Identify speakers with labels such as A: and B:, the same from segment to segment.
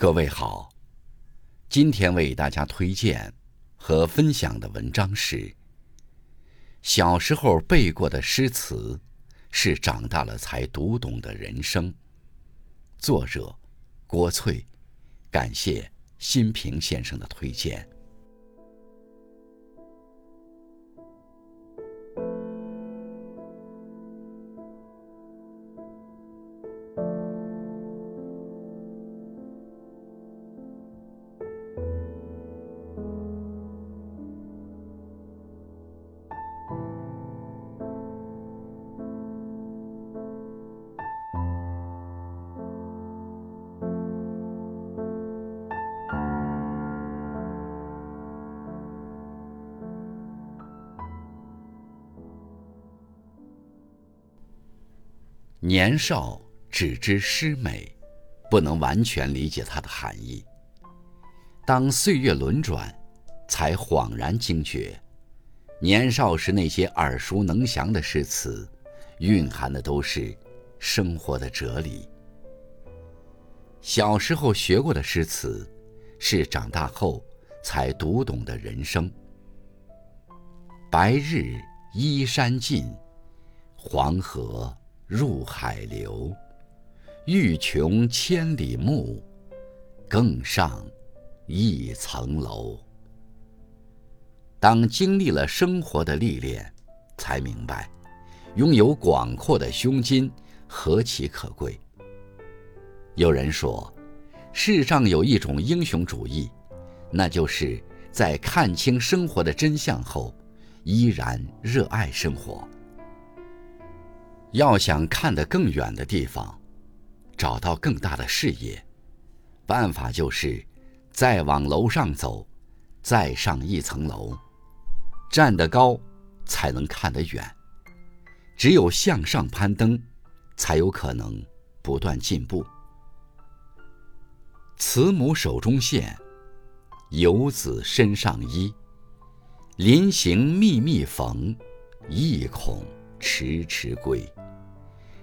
A: 各位好，今天为大家推荐和分享的文章是：小时候背过的诗词，是长大了才读懂的人生。作者郭翠，感谢新平先生的推荐。年少只知诗美，不能完全理解它的含义。当岁月轮转，才恍然惊觉，年少时那些耳熟能详的诗词，蕴含的都是生活的哲理。小时候学过的诗词，是长大后才读懂的人生。白日依山尽，黄河。入海流，欲穷千里目，更上一层楼。当经历了生活的历练，才明白，拥有广阔的胸襟何其可贵。有人说，世上有一种英雄主义，那就是在看清生活的真相后，依然热爱生活。要想看得更远的地方，找到更大的视野，办法就是再往楼上走，再上一层楼。站得高，才能看得远。只有向上攀登，才有可能不断进步。慈母手中线，游子身上衣。临行密密缝，意恐迟迟归。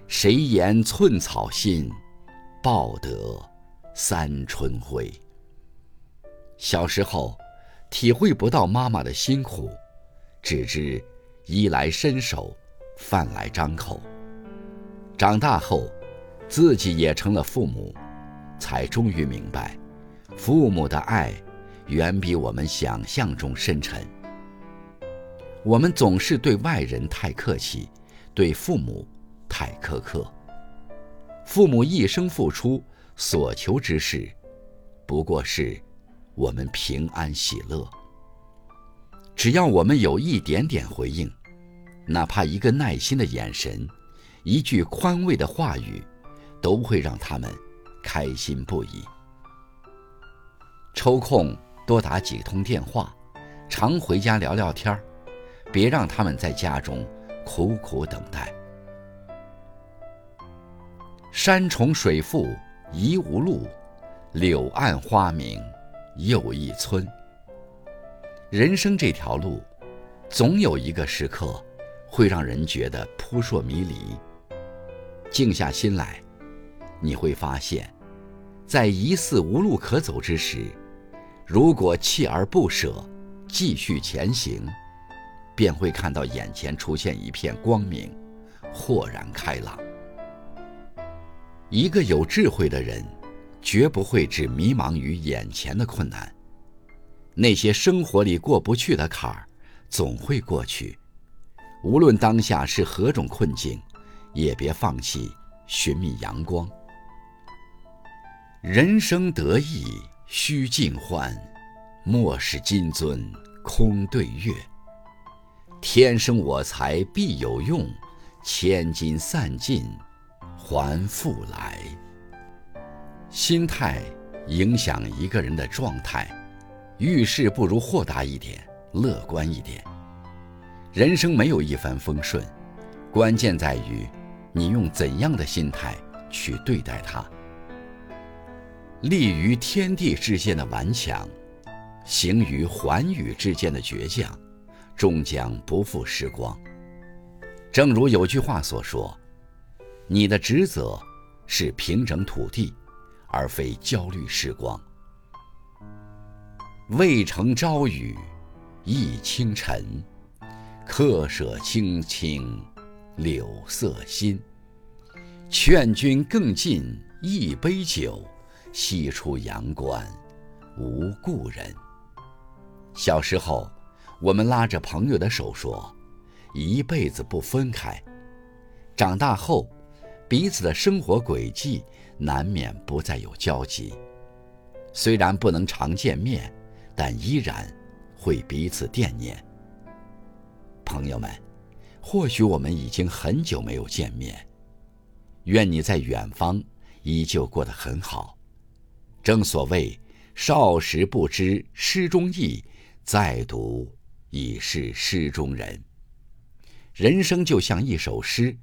A: 谁言寸草心，报得三春晖。小时候，体会不到妈妈的辛苦，只知衣来伸手，饭来张口。长大后，自己也成了父母，才终于明白，父母的爱远比我们想象中深沉。我们总是对外人太客气，对父母。太苛刻。父母一生付出所求之事，不过是我们平安喜乐。只要我们有一点点回应，哪怕一个耐心的眼神，一句宽慰的话语，都会让他们开心不已。抽空多打几通电话，常回家聊聊天儿，别让他们在家中苦苦等待。山重水复疑无路，柳暗花明又一村。人生这条路，总有一个时刻，会让人觉得扑朔迷离。静下心来，你会发现，在疑似无路可走之时，如果锲而不舍，继续前行，便会看到眼前出现一片光明，豁然开朗。一个有智慧的人，绝不会只迷茫于眼前的困难。那些生活里过不去的坎儿，总会过去。无论当下是何种困境，也别放弃寻觅阳光。人生得意须尽欢，莫使金樽空对月。天生我材必有用，千金散尽。还复来。心态影响一个人的状态，遇事不如豁达一点，乐观一点。人生没有一帆风顺，关键在于你用怎样的心态去对待它。立于天地之间的顽强，行于寰宇之间的倔强，终将不负时光。正如有句话所说。你的职责是平整土地，而非焦虑时光。渭城朝雨浥轻尘，客舍青青柳色新。劝君更尽一杯酒，西出阳关无故人。小时候，我们拉着朋友的手说，一辈子不分开。长大后，彼此的生活轨迹难免不再有交集。虽然不能常见面，但依然会彼此惦念。朋友们，或许我们已经很久没有见面。愿你在远方依旧过得很好。正所谓“少时不知诗中意，再读已是诗中人”。人生就像一首诗。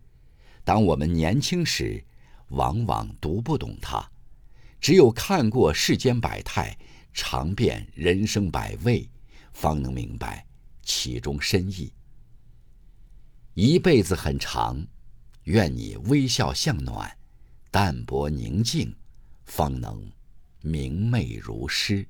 A: 当我们年轻时，往往读不懂它；只有看过世间百态，尝遍人生百味，方能明白其中深意。一辈子很长，愿你微笑向暖，淡泊宁静，方能明媚如诗。